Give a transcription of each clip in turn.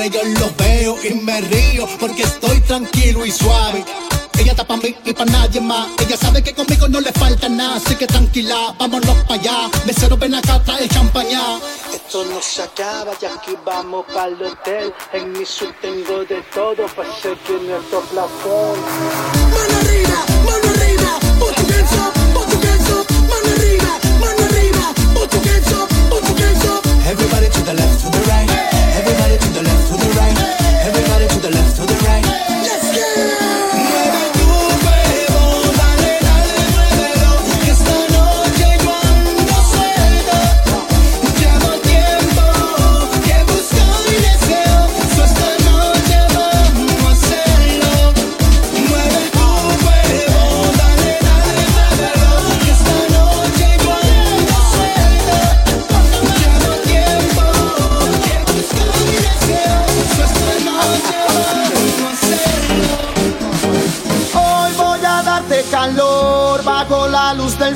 siempre yo los veo y me río porque estoy tranquilo y suave. Ella está pa' mí y pa' nadie más. Ella sabe que conmigo no le falta nada. Así que tranquila, vámonos pa' allá. Mesero, ven acá, trae champaña. Esto no se acaba y aquí vamos para el hotel. En mi sub tengo de todo para seguir nuestro placer. Mano arriba, mano arriba.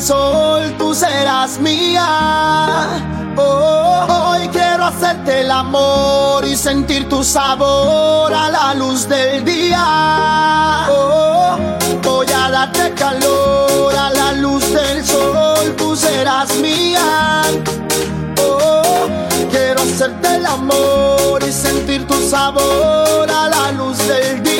sol, tú serás mía. Oh, hoy quiero hacerte el amor y sentir tu sabor a la luz del día. Oh, voy a darte calor a la luz del sol, tú serás mía. Oh, quiero hacerte el amor y sentir tu sabor a la luz del día.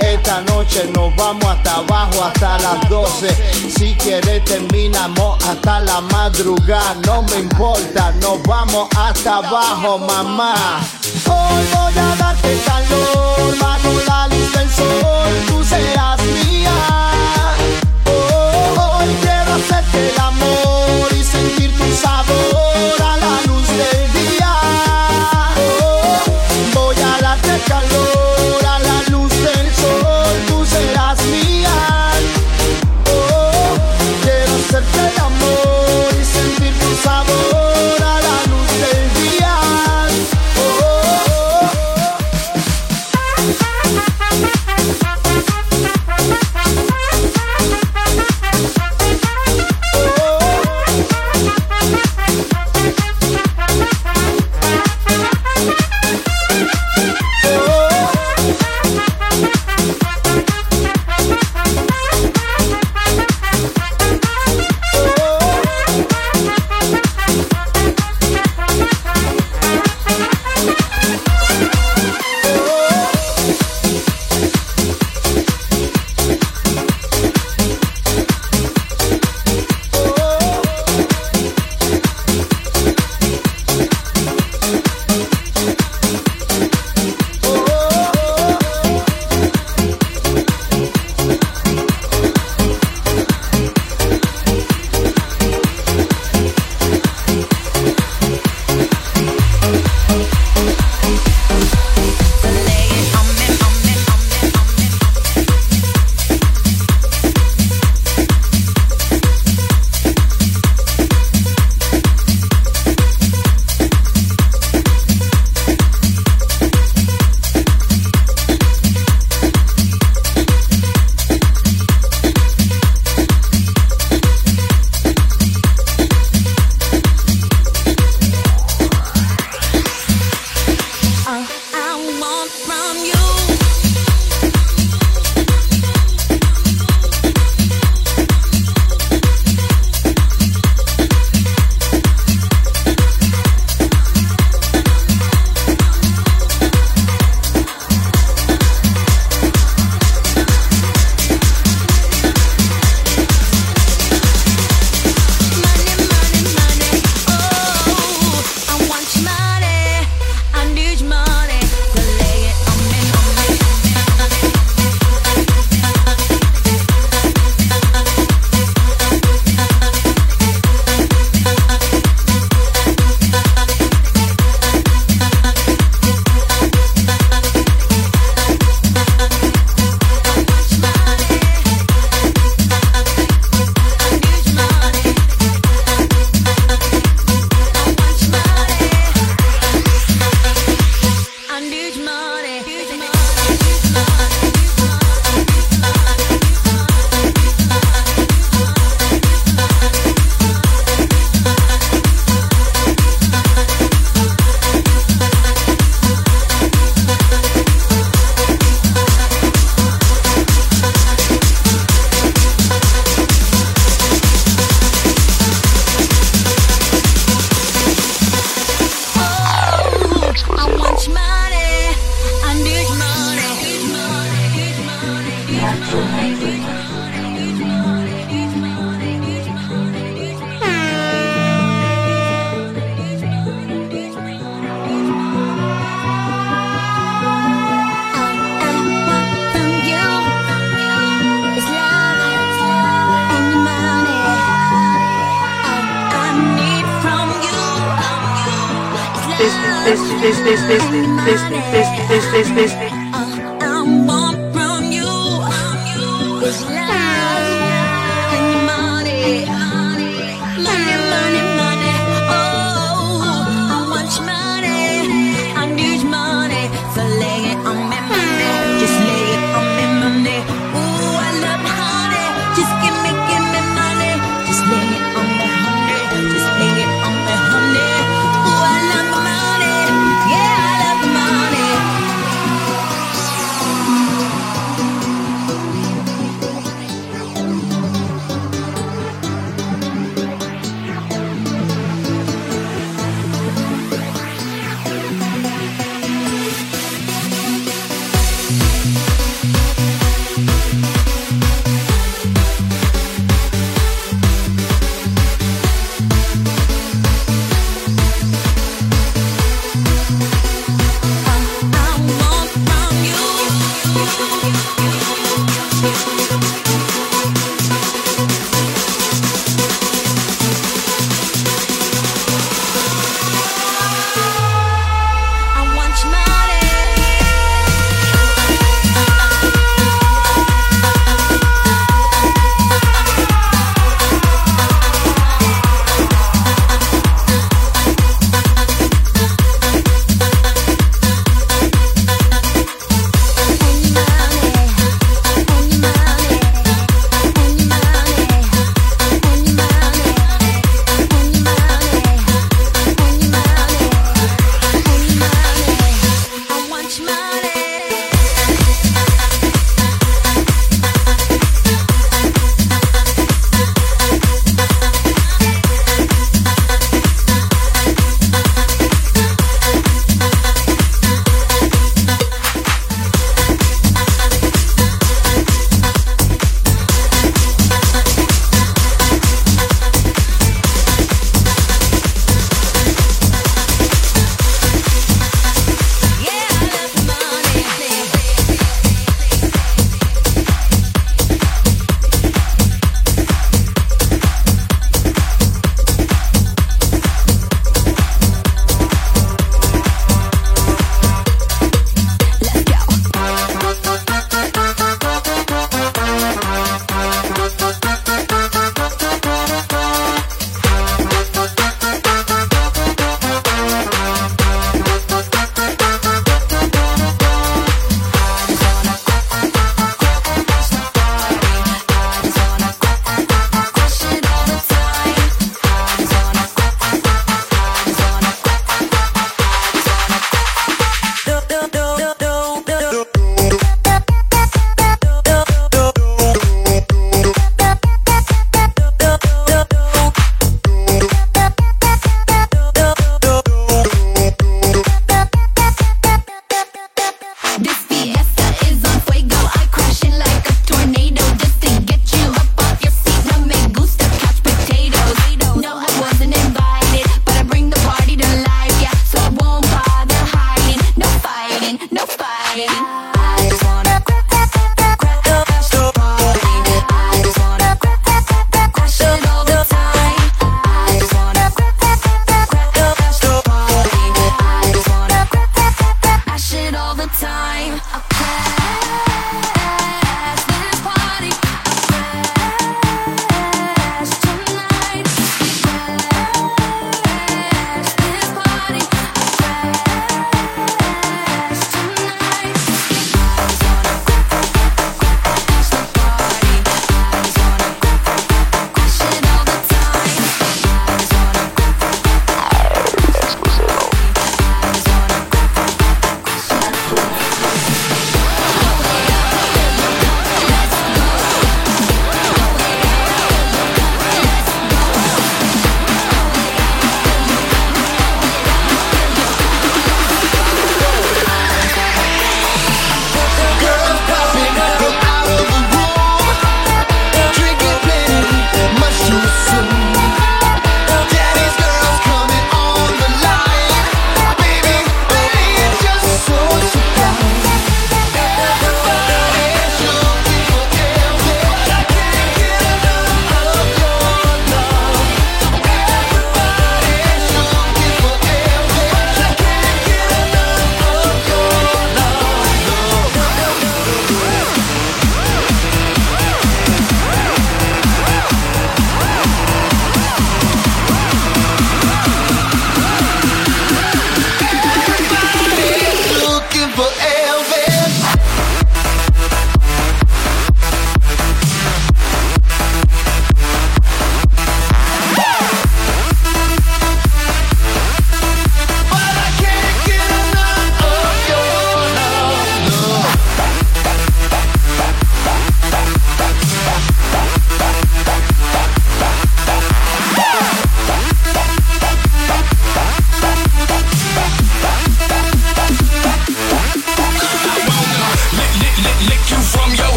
Esta noche nos vamos hasta abajo hasta las 12. Si quieres terminamos hasta la madrugada. No me importa, nos vamos hasta abajo, mamá. Hoy voy a darte calor, bajo la luz tú serás mía.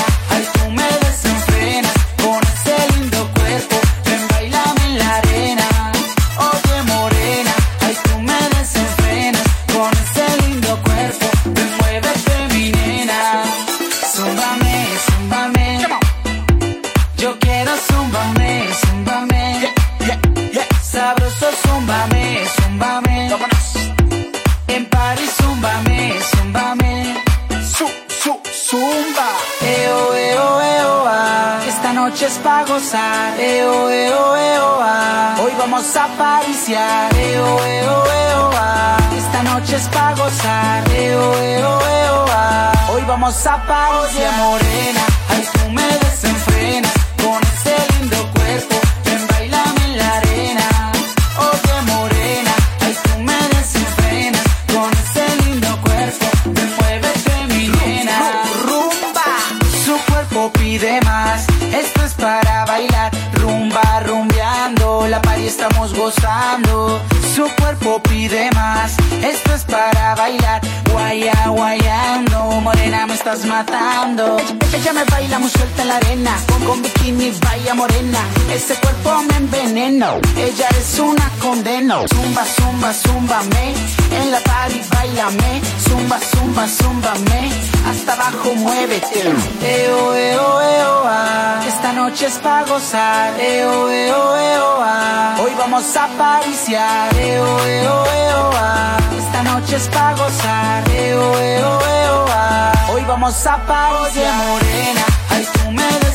Morena, vamos a pariciar. Eo, eo, eo, ah. Esta noche es pa' gozar. Eo, ah. Hoy vamos a pariciar. Oye, morena, ay, tú me desenfrenas estás matando. Ella, me baila muy suelta en la arena, con, con bikini vaya morena, ese cuerpo me envenena. Ella es una condena, zumba, zumba, zúmbame, en la party bailame, zumba, zumba, zúmbame, hasta abajo muévete. Eo, eo, eo, ah. Esta noche es pa' gozar. Eo, eo, eo, ah. Hoy vamos a pariciar. Eo, eo, eo, ah. Esta noche es pa' gozar. Eo, eo, eo, ah. Hoy vamos a pariciar. Oye, morena, ay, tú me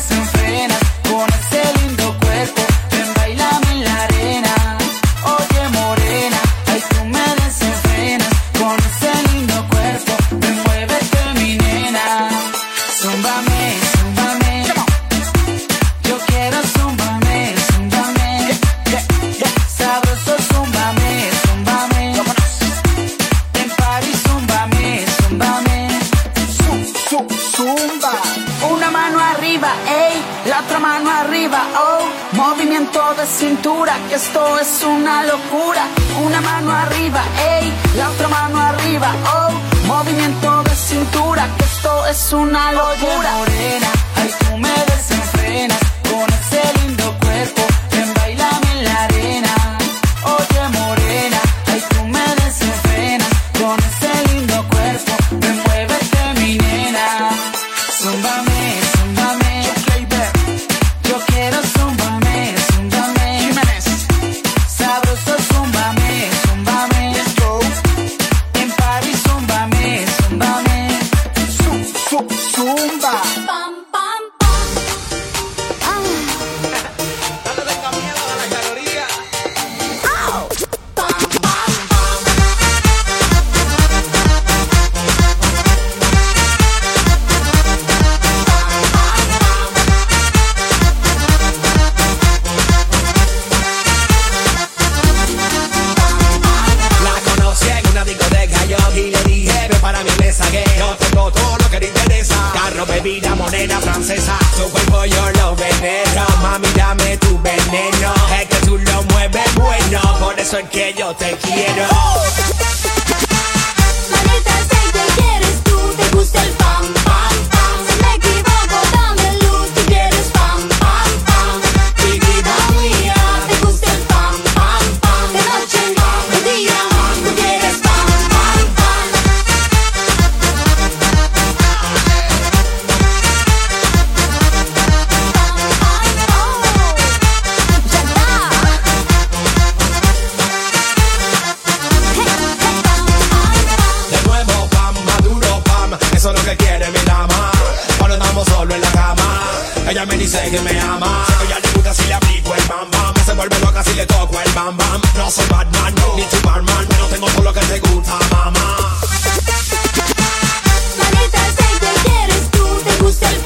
Movimiento de cintura, que esto es una locura. Una mano arriba, ey, la otra mano arriba, oh. Movimiento de cintura, que esto es una locura. morena, ay, tú me desenfrenas Ella me dice que me ama. Ella le gusta si le aplico el bam bam. Se vuelve loca si le toco el bam bam. No soy Batman, ni Superman Pero tengo todo lo que te gusta, mamá. Sé que quieres tú, te gusta el